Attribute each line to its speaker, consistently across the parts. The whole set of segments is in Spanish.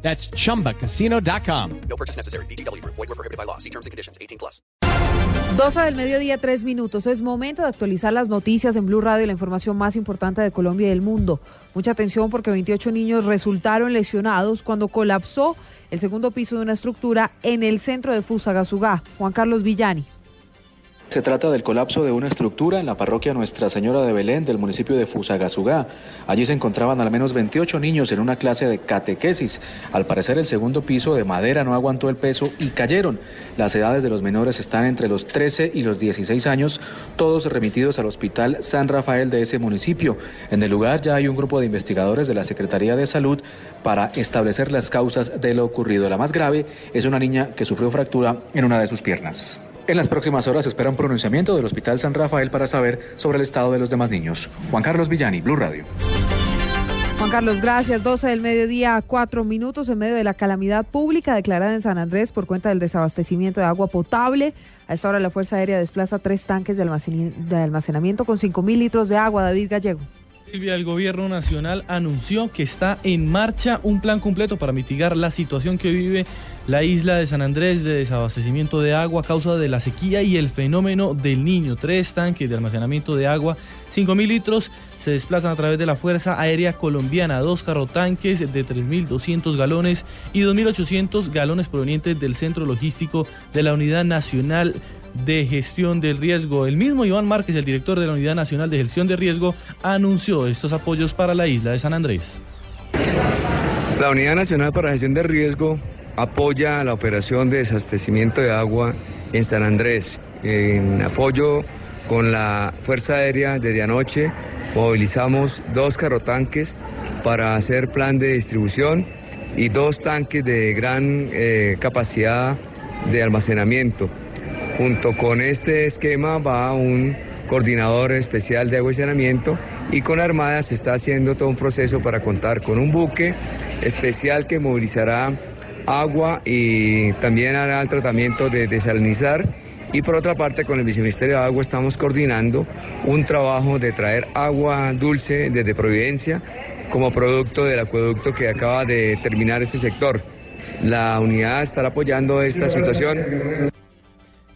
Speaker 1: That's chumbacasino.com.
Speaker 2: No purchase necessary. BGW. Void were prohibited by law. See terms and conditions. 18 plus.
Speaker 3: 12 del mediodía, 3 minutos. Es momento de actualizar las noticias en Blue Radio y la información más importante de Colombia y del mundo. Mucha atención porque 28 niños resultaron lesionados cuando colapsó el segundo piso de una estructura en el centro de Fusagasugá. Juan Carlos Villani.
Speaker 4: Se trata del colapso de una estructura en la parroquia Nuestra Señora de Belén del municipio de Fusagasugá. Allí se encontraban al menos 28 niños en una clase de catequesis. Al parecer el segundo piso de madera no aguantó el peso y cayeron. Las edades de los menores están entre los 13 y los 16 años, todos remitidos al Hospital San Rafael de ese municipio. En el lugar ya hay un grupo de investigadores de la Secretaría de Salud para establecer las causas de lo ocurrido. La más grave es una niña que sufrió fractura en una de sus piernas. En las próximas horas se espera un pronunciamiento del Hospital San Rafael para saber sobre el estado de los demás niños. Juan Carlos Villani, Blue Radio.
Speaker 3: Juan Carlos, gracias. 12 del mediodía, 4 minutos en medio de la calamidad pública declarada en San Andrés por cuenta del desabastecimiento de agua potable. A esta hora la Fuerza Aérea desplaza tres tanques de, almacenamiento con 5 mil litros de agua. David Gallego.
Speaker 5: Silvia, el gobierno nacional anunció que está en marcha un plan completo para mitigar la situación que vive la isla de San Andrés de desabastecimiento de agua a causa de la sequía y el fenómeno del niño. Tres tanques de almacenamiento de agua, 5 mil litros, se desplazan a través de la Fuerza Aérea Colombiana. Dos carrotanques de 3.200 galones y 2.800 galones provenientes del centro logístico de la Unidad Nacional de Gestión del Riesgo. El mismo Iván Márquez, el director de la Unidad Nacional de Gestión de Riesgo, anunció estos apoyos para la isla de San Andrés.
Speaker 6: La Unidad Nacional para Gestión de Riesgo apoya la operación de desabastecimiento de agua en San Andrés. En apoyo con la Fuerza Aérea desde anoche movilizamos dos carrotanques para hacer plan de distribución y dos tanques de gran eh, capacidad de almacenamiento. Junto con este esquema va un coordinador especial de agua y saneamiento y con Armada se está haciendo todo un proceso para contar con un buque especial que movilizará agua y también hará el tratamiento de desalinizar y por otra parte con el Viceministerio de Agua estamos coordinando un trabajo de traer agua dulce desde Providencia como producto del acueducto que acaba de terminar este sector. La unidad estará apoyando esta situación.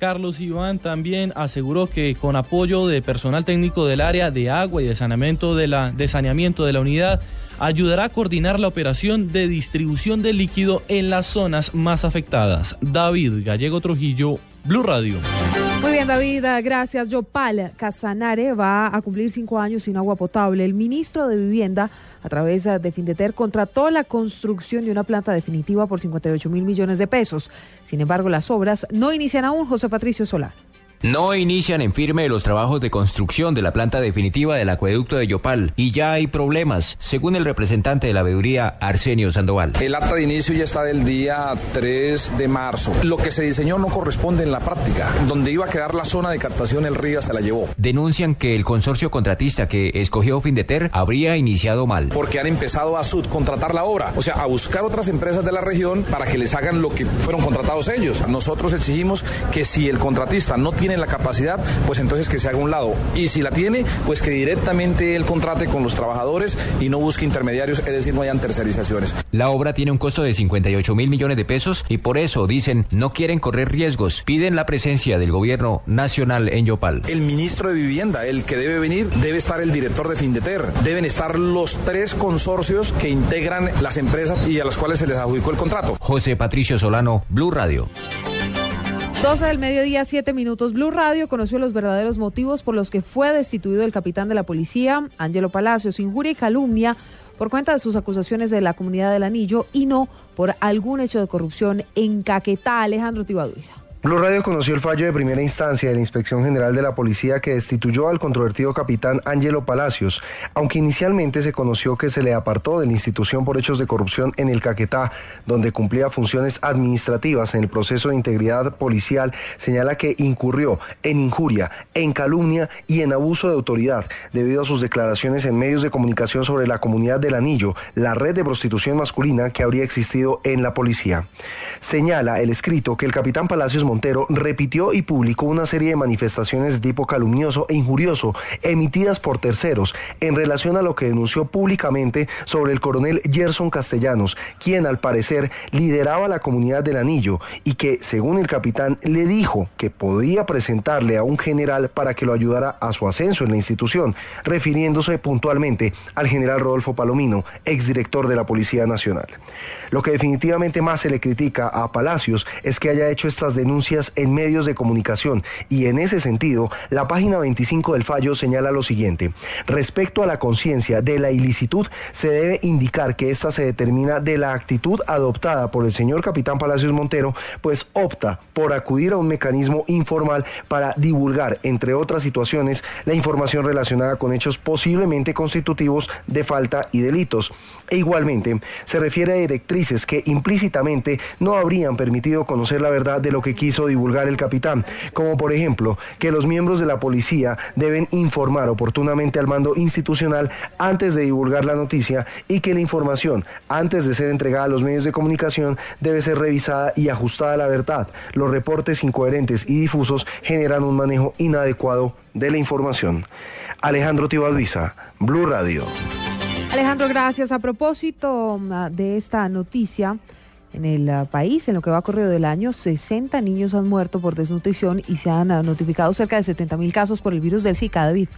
Speaker 5: Carlos Iván también aseguró que con apoyo de personal técnico del área de agua y de saneamiento de la, saneamiento de la unidad, ayudará a coordinar la operación de distribución de líquido en las zonas más afectadas. David Gallego Trujillo, Blue Radio.
Speaker 3: Muy bien, David, ah, gracias. Yopal Casanare va a cumplir cinco años sin agua potable. El ministro de Vivienda, a través ah, de Findeter, contrató la construcción de una planta definitiva por 58 mil millones de pesos. Sin embargo, las obras no inician aún. José Patricio Solar.
Speaker 7: No inician en firme los trabajos de construcción de la planta definitiva del acueducto de Yopal y ya hay problemas, según el representante de la veeduría Arsenio Sandoval.
Speaker 8: El acta de inicio ya está del día 3 de marzo. Lo que se diseñó no corresponde en la práctica. Donde iba a quedar la zona de captación, el río se la llevó.
Speaker 7: Denuncian que el consorcio contratista que escogió Findeter habría iniciado mal.
Speaker 8: Porque han empezado a subcontratar la obra. O sea, a buscar otras empresas de la región para que les hagan lo que fueron contratados ellos. Nosotros exigimos que si el contratista no tiene la capacidad, pues entonces que se haga un lado. Y si la tiene, pues que directamente él contrate con los trabajadores y no busque intermediarios, es decir, no hayan tercerizaciones.
Speaker 7: La obra tiene un costo de 58 mil millones de pesos y por eso, dicen, no quieren correr riesgos. Piden la presencia del gobierno nacional en Yopal.
Speaker 8: El ministro de Vivienda, el que debe venir, debe estar el director de Findeter. Deben estar los tres consorcios que integran las empresas y a las cuales se les adjudicó el contrato.
Speaker 7: José Patricio Solano, Blue Radio.
Speaker 3: 12 del mediodía, 7 minutos. Blue Radio conoció los verdaderos motivos por los que fue destituido el capitán de la policía, Ángelo Palacios, injuria y calumnia por cuenta de sus acusaciones de la comunidad del Anillo y no por algún hecho de corrupción en Caquetá. Alejandro Tibaduiza.
Speaker 9: Blue Radio conoció el fallo de primera instancia de la Inspección General de la Policía que destituyó al controvertido capitán Ángelo Palacios, aunque inicialmente se conoció que se le apartó de la institución por hechos de corrupción en el Caquetá, donde cumplía funciones administrativas en el proceso de integridad policial, señala que incurrió en injuria, en calumnia y en abuso de autoridad debido a sus declaraciones en medios de comunicación sobre la comunidad del Anillo, la red de prostitución masculina que habría existido en la policía. Señala el escrito que el capitán Palacios Repitió y publicó una serie de manifestaciones de tipo calumnioso e injurioso emitidas por terceros en relación a lo que denunció públicamente sobre el coronel Gerson Castellanos, quien al parecer lideraba la comunidad del anillo y que, según el capitán, le dijo que podía presentarle a un general para que lo ayudara a su ascenso en la institución, refiriéndose puntualmente al general Rodolfo Palomino, exdirector de la Policía Nacional. Lo que definitivamente más se le critica a Palacios es que haya hecho estas denuncias en medios de comunicación y en ese sentido, la página 25 del fallo señala lo siguiente. Respecto a la conciencia de la ilicitud, se debe indicar que esta se determina de la actitud adoptada por el señor capitán Palacios Montero, pues opta por acudir a un mecanismo informal para divulgar, entre otras situaciones, la información relacionada con hechos posiblemente constitutivos de falta y delitos. E igualmente, se refiere a directrices que implícitamente no habrían permitido conocer la verdad de lo que quiso divulgar el capitán, como por ejemplo que los miembros de la policía deben informar oportunamente al mando institucional antes de divulgar la noticia y que la información, antes de ser entregada a los medios de comunicación, debe ser revisada y ajustada a la verdad. Los reportes incoherentes y difusos generan un manejo inadecuado de la información. Alejandro Tibalbiza, Blue Radio.
Speaker 3: Alejandro, gracias. A propósito mm, de esta noticia, en el ah, país, en lo que va corrido del año, 60 niños han muerto por desnutrición y se han ah, notificado cerca de 70 mil casos por el virus del Zika, David.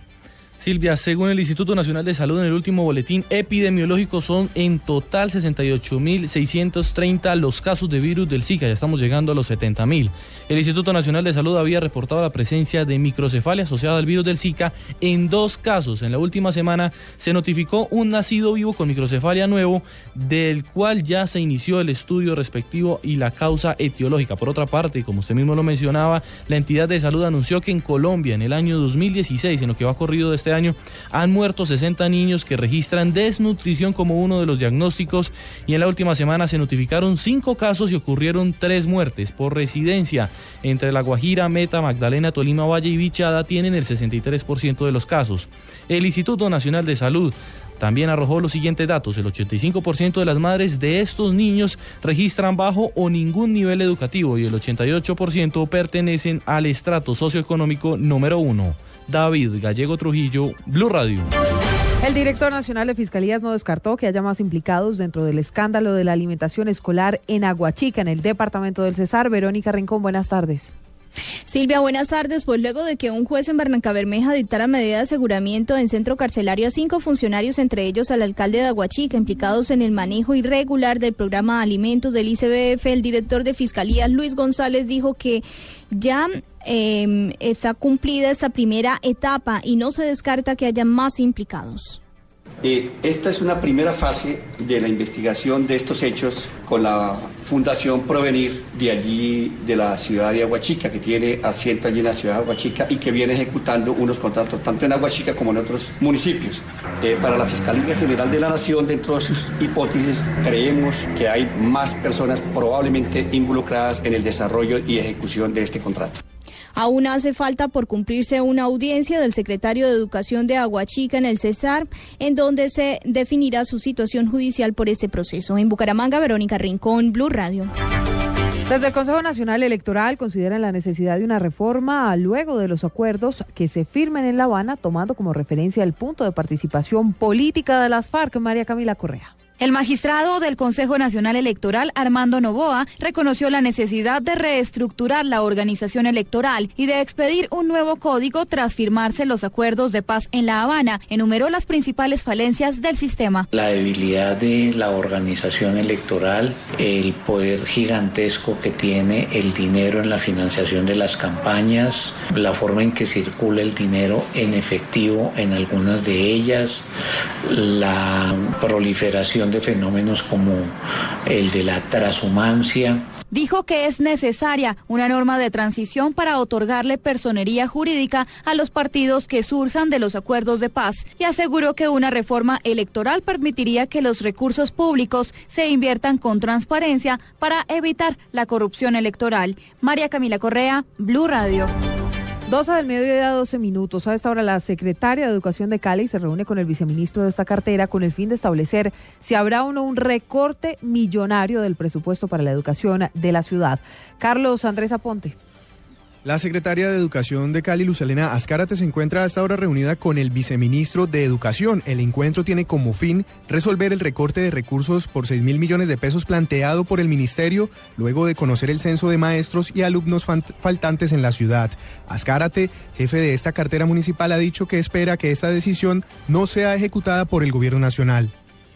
Speaker 5: Silvia, según el Instituto Nacional de Salud, en el último boletín epidemiológico son en total 68.630 los casos de virus del Zika. Ya estamos llegando a los 70.000. El Instituto Nacional de Salud había reportado la presencia de microcefalia asociada al virus del Zika en dos casos. En la última semana se notificó un nacido vivo con microcefalia nuevo, del cual ya se inició el estudio respectivo y la causa etiológica. Por otra parte, como usted mismo lo mencionaba, la entidad de salud anunció que en Colombia, en el año 2016, en lo que va corrido de este año, han muerto 60 niños que registran desnutrición como uno de los diagnósticos y en la última semana se notificaron cinco casos y ocurrieron tres muertes por residencia. Entre La Guajira, Meta, Magdalena, Tolima, Valle y Bichada tienen el 63% de los casos. El Instituto Nacional de Salud también arrojó los siguientes datos. El 85% de las madres de estos niños registran bajo o ningún nivel educativo y el 88% pertenecen al estrato socioeconómico número uno. David Gallego Trujillo, Blue Radio.
Speaker 3: El director nacional de Fiscalías no descartó que haya más implicados dentro del escándalo de la alimentación escolar en Aguachica, en el departamento del Cesar. Verónica Rincón, buenas tardes.
Speaker 10: Silvia, buenas tardes. Pues luego de que un juez en Barranca Bermeja dictara medida de aseguramiento en centro carcelario a cinco funcionarios, entre ellos al alcalde de Aguachica, implicados en el manejo irregular del programa de alimentos del ICBF, el director de Fiscalía, Luis González, dijo que ya em, está cumplida esta primera etapa y no se descarta que haya más implicados.
Speaker 11: Eh, esta es una primera fase de la investigación de estos hechos con la Fundación Provenir de allí, de la ciudad de Aguachica, que tiene asiento allí en la ciudad de Aguachica y que viene ejecutando unos contratos tanto en Aguachica como en otros municipios. Eh, para la Fiscalía General de la Nación, dentro de sus hipótesis, creemos que hay más personas probablemente involucradas en el desarrollo y ejecución de este contrato.
Speaker 10: Aún hace falta por cumplirse una audiencia del secretario de Educación de Aguachica en el Cesar, en donde se definirá su situación judicial por este proceso. En Bucaramanga, Verónica Rincón, Blue Radio.
Speaker 3: Desde el Consejo Nacional Electoral consideran la necesidad de una reforma luego de los acuerdos que se firmen en La Habana, tomando como referencia el punto de participación política de las FARC. María Camila Correa.
Speaker 12: El magistrado del Consejo Nacional Electoral, Armando Novoa, reconoció la necesidad de reestructurar la organización electoral y de expedir un nuevo código tras firmarse los acuerdos de paz en La Habana. Enumeró las principales falencias del sistema.
Speaker 13: La debilidad de la organización electoral, el poder gigantesco que tiene el dinero en la financiación de las campañas, la forma en que circula el dinero en efectivo en algunas de ellas, la proliferación de fenómenos como el de la transhumancia.
Speaker 12: Dijo que es necesaria una norma de transición para otorgarle personería jurídica a los partidos que surjan de los acuerdos de paz y aseguró que una reforma electoral permitiría que los recursos públicos se inviertan con transparencia para evitar la corrupción electoral. María Camila Correa, Blue Radio.
Speaker 3: 12 del mediodía, 12 minutos. A esta hora, la secretaria de Educación de Cali se reúne con el viceministro de esta cartera con el fin de establecer si habrá o no un recorte millonario del presupuesto para la educación de la ciudad. Carlos Andrés Aponte.
Speaker 14: La secretaria de Educación de Cali, Luzalena Azcárate, se encuentra a esta hora reunida con el viceministro de Educación. El encuentro tiene como fin resolver el recorte de recursos por 6 mil millones de pesos planteado por el ministerio luego de conocer el censo de maestros y alumnos faltantes en la ciudad. Azcárate, jefe de esta cartera municipal, ha dicho que espera que esta decisión no sea ejecutada por el gobierno nacional.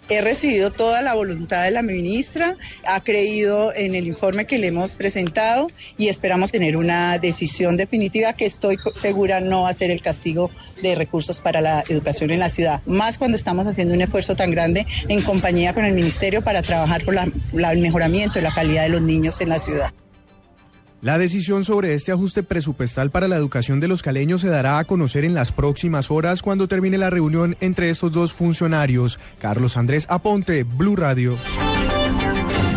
Speaker 15: He recibido toda la voluntad de la ministra, ha creído en el informe que le hemos presentado y esperamos tener una decisión definitiva que estoy segura no va a ser el castigo de recursos para la educación en la ciudad, más cuando estamos haciendo un esfuerzo tan grande en compañía con el ministerio para trabajar por el mejoramiento de la calidad de los niños en la ciudad.
Speaker 14: La decisión sobre este ajuste presupuestal para la educación de los caleños se dará a conocer en las próximas horas cuando termine la reunión entre estos dos funcionarios. Carlos Andrés Aponte, Blue Radio.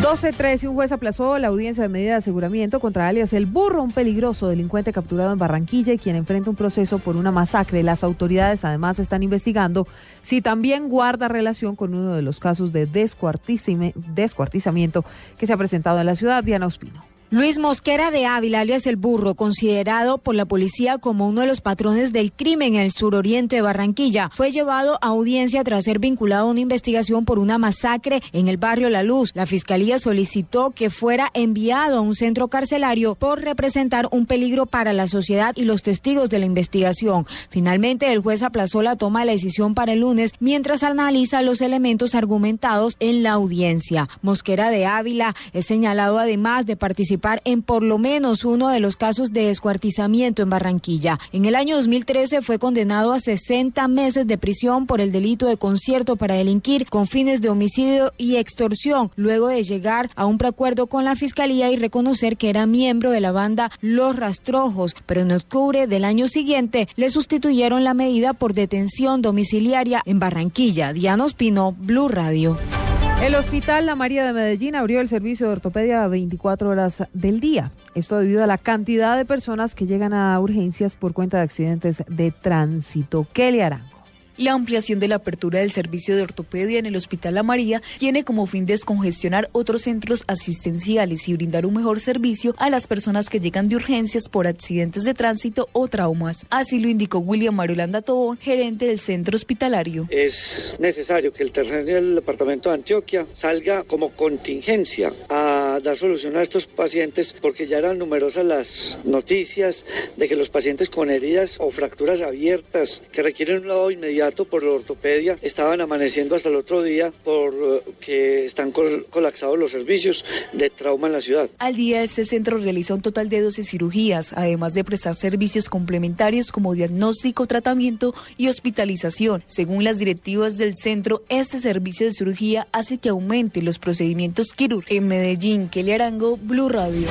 Speaker 3: 12.13, un juez aplazó la audiencia de medida de aseguramiento contra alias El Burro, un peligroso delincuente capturado en Barranquilla y quien enfrenta un proceso por una masacre. Las autoridades además están investigando si también guarda relación con uno de los casos de descuartizamiento que se ha presentado en la ciudad. Diana Ospino.
Speaker 16: Luis Mosquera de Ávila, alias El Burro, considerado por la policía como uno de los patrones del crimen en el suroriente de Barranquilla, fue llevado a audiencia tras ser vinculado a una investigación por una masacre en el barrio La Luz. La fiscalía solicitó que fuera enviado a un centro carcelario por representar un peligro para la sociedad y los testigos de la investigación. Finalmente, el juez aplazó la toma de la decisión para el lunes mientras analiza los elementos argumentados en la audiencia. Mosquera de Ávila es señalado además de participar en por lo menos uno de los casos de descuartizamiento en Barranquilla. En el año 2013 fue condenado a 60 meses de prisión por el delito de concierto para delinquir con fines de homicidio y extorsión, luego de llegar a un preacuerdo con la fiscalía y reconocer que era miembro de la banda Los Rastrojos, pero en octubre del año siguiente le sustituyeron la medida por detención domiciliaria en Barranquilla. Diana Ospino, Blue Radio.
Speaker 3: El Hospital La María de Medellín abrió el servicio de ortopedia 24 horas del día. Esto debido a la cantidad de personas que llegan a urgencias por cuenta de accidentes de tránsito. ¿Qué le harán?
Speaker 17: La ampliación de la apertura del servicio de ortopedia en el Hospital La María tiene como fin descongestionar otros centros asistenciales y brindar un mejor servicio a las personas que llegan de urgencias por accidentes de tránsito o traumas. Así lo indicó William Mariolanda Tobón, gerente del centro hospitalario.
Speaker 18: Es necesario que el tercer del departamento de Antioquia salga como contingencia a dar solución a estos pacientes porque ya eran numerosas las noticias de que los pacientes con heridas o fracturas abiertas que requieren un lavado inmediato por la ortopedia estaban amaneciendo hasta el otro día porque están colapsados los servicios de trauma en la ciudad.
Speaker 17: Al día este centro realiza un total de 12 cirugías, además de prestar servicios complementarios como diagnóstico, tratamiento y hospitalización. Según las directivas del centro, este servicio de cirugía hace que aumente los procedimientos quirúrgicos. En Medellín, Kelly Arango, Blue Radio.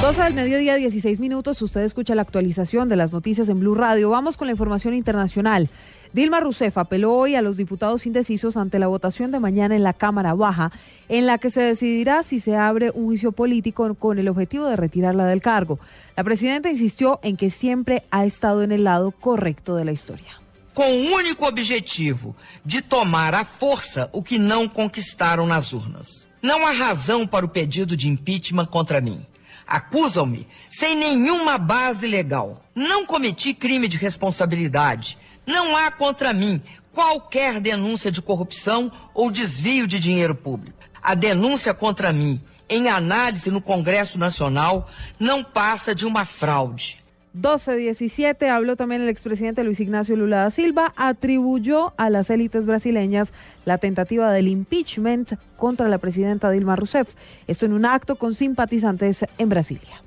Speaker 3: 12 del mediodía, 16 minutos. Usted escucha la actualización de las noticias en Blue Radio. Vamos con la información internacional. Dilma Rousseff apeló hoy a los diputados indecisos ante la votación de mañana en la Cámara Baja, en la que se decidirá si se abre un juicio político con el objetivo de retirarla del cargo. La presidenta insistió en que siempre ha estado en el lado correcto de la historia.
Speaker 19: com o único objetivo de tomar à força o que não conquistaram nas urnas. Não há razão para o pedido de impeachment contra mim. Acusam-me sem nenhuma base legal. Não cometi crime de responsabilidade. Não há contra mim qualquer denúncia de corrupção ou desvio de dinheiro público. A denúncia contra mim, em análise no Congresso Nacional, não passa de uma fraude.
Speaker 3: 12-17 habló también el expresidente Luis Ignacio Lula da Silva, atribuyó a las élites brasileñas la tentativa del impeachment contra la presidenta Dilma Rousseff. Esto en un acto con simpatizantes en Brasilia.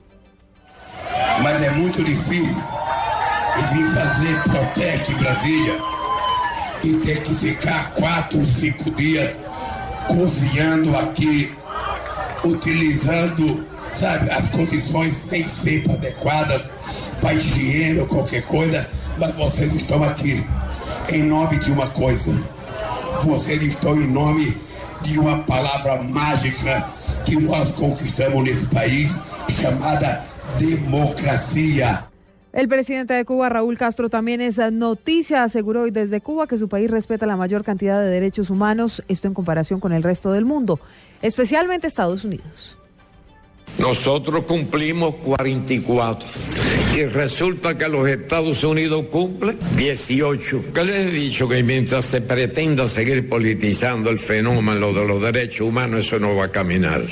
Speaker 20: Mas é muito difícil vir fazer protesto em Brasília e ter que ficar quatro, cinco dias cozinhando aqui, utilizando
Speaker 21: sabe, as condições nem sempre adequadas ou qualquer coisa, mas vocês estão aqui em nome de uma coisa. Vocês estão em nome de uma palavra mágica que nós conquistamos nesse país, chamada democracia.
Speaker 3: El presidente de Cuba, Raúl Castro, también es noticia, aseguró hoy desde Cuba que su país respeta la mayor cantidad de derechos humanos, esto en comparación con el resto del mundo, especialmente Estados Unidos.
Speaker 20: Nosotros cumplimos 44 y resulta que los Estados Unidos cumplen 18. ¿Qué les he dicho? Que mientras se pretenda seguir politizando el fenómeno de los derechos humanos, eso no va a caminar.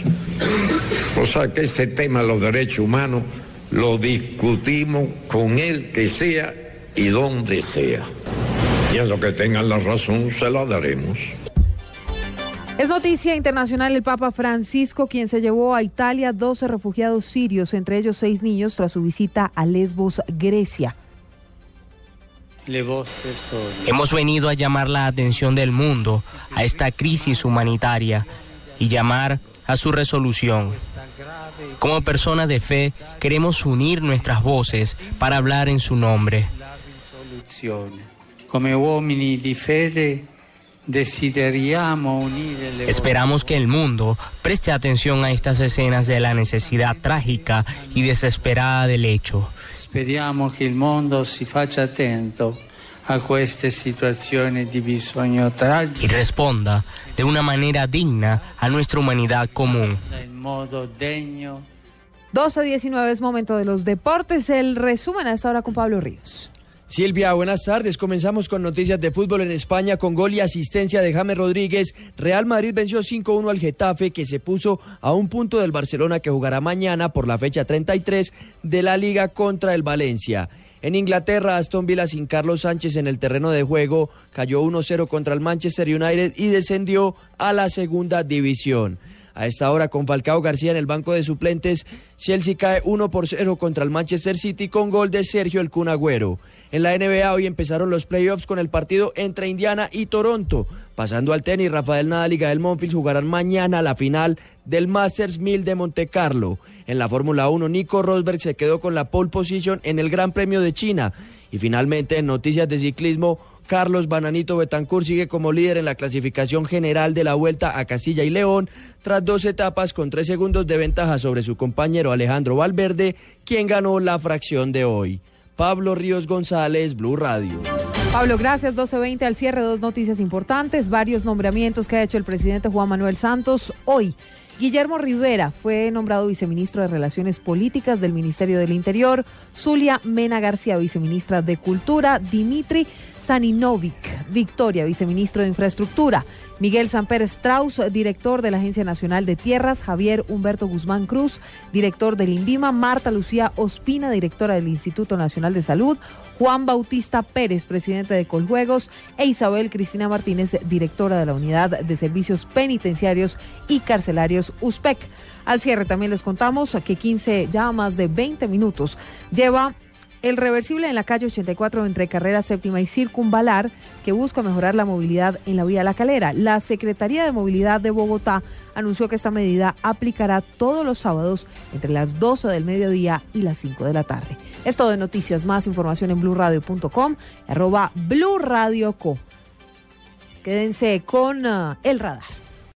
Speaker 20: O sea que ese tema de los derechos humanos lo discutimos con el que sea y donde sea. Y a lo que tengan la razón se la daremos.
Speaker 3: Es noticia internacional el Papa Francisco, quien se llevó a Italia 12 refugiados sirios, entre ellos seis niños, tras su visita a Lesbos, Grecia.
Speaker 4: Hemos venido a llamar la atención del mundo a esta crisis humanitaria y llamar a su resolución. Como personas de fe, queremos unir nuestras voces para hablar en su nombre.
Speaker 18: Come uomini di fede
Speaker 4: Esperamos que el mundo preste atención a estas escenas de la necesidad trágica y desesperada del hecho.
Speaker 18: Speriamo che il mondo si faccia attento a queste situazioni di bisogno tragico
Speaker 4: y responda de una manera digna a nuestra humanidad común.
Speaker 18: in modo degno
Speaker 3: 12-19 es momento de los deportes. El resumen a esta hora con Pablo Ríos.
Speaker 22: Silvia, buenas tardes. Comenzamos con noticias de fútbol en España con gol y asistencia de James Rodríguez. Real Madrid venció 5-1 al Getafe que se puso a un punto del Barcelona que jugará mañana por la fecha 33 de la liga contra el Valencia. En Inglaterra, Aston Villa sin Carlos Sánchez en el terreno de juego cayó 1-0 contra el Manchester United y descendió a la segunda división. A esta hora, con Falcao García en el banco de suplentes, Chelsea cae 1 por 0 contra el Manchester City con gol de Sergio El Kun Agüero. En la NBA hoy empezaron los playoffs con el partido entre Indiana y Toronto. Pasando al tenis, Rafael Nadal y Gael Monfils jugarán mañana la final del Masters 1000 de Monte Carlo. En la Fórmula 1, Nico Rosberg se quedó con la pole position en el Gran Premio de China. Y finalmente, en noticias de ciclismo, Carlos Bananito Betancourt sigue como líder en la clasificación general de la Vuelta a Castilla y León, tras dos etapas con tres segundos de ventaja sobre su compañero Alejandro Valverde, quien ganó la fracción de hoy. Pablo Ríos González, Blue Radio.
Speaker 3: Pablo, gracias. 12.20 al cierre, dos noticias importantes, varios nombramientos que ha hecho el presidente Juan Manuel Santos hoy. Guillermo Rivera fue nombrado viceministro de Relaciones Políticas del Ministerio del Interior. Zulia Mena García, viceministra de Cultura. Dimitri Saninovic, Victoria, viceministro de Infraestructura. Miguel Samper Strauss, director de la Agencia Nacional de Tierras. Javier Humberto Guzmán Cruz, director del INVIMA. Marta Lucía Ospina, directora del Instituto Nacional de Salud. Juan Bautista Pérez, presidente de Coljuegos. E Isabel Cristina Martínez, directora de la Unidad de Servicios Penitenciarios y Carcelarios USPEC. Al cierre también les contamos que 15, ya más de 20 minutos, lleva el reversible en la calle 84 entre carrera séptima y circunvalar que busca mejorar la movilidad en la vía La Calera. La Secretaría de Movilidad de Bogotá anunció que esta medida aplicará todos los sábados entre las 12 del mediodía y las 5 de la tarde. Es todo de noticias, más información en blurradio.com, arroba blurradioco. Quédense con uh, el radar.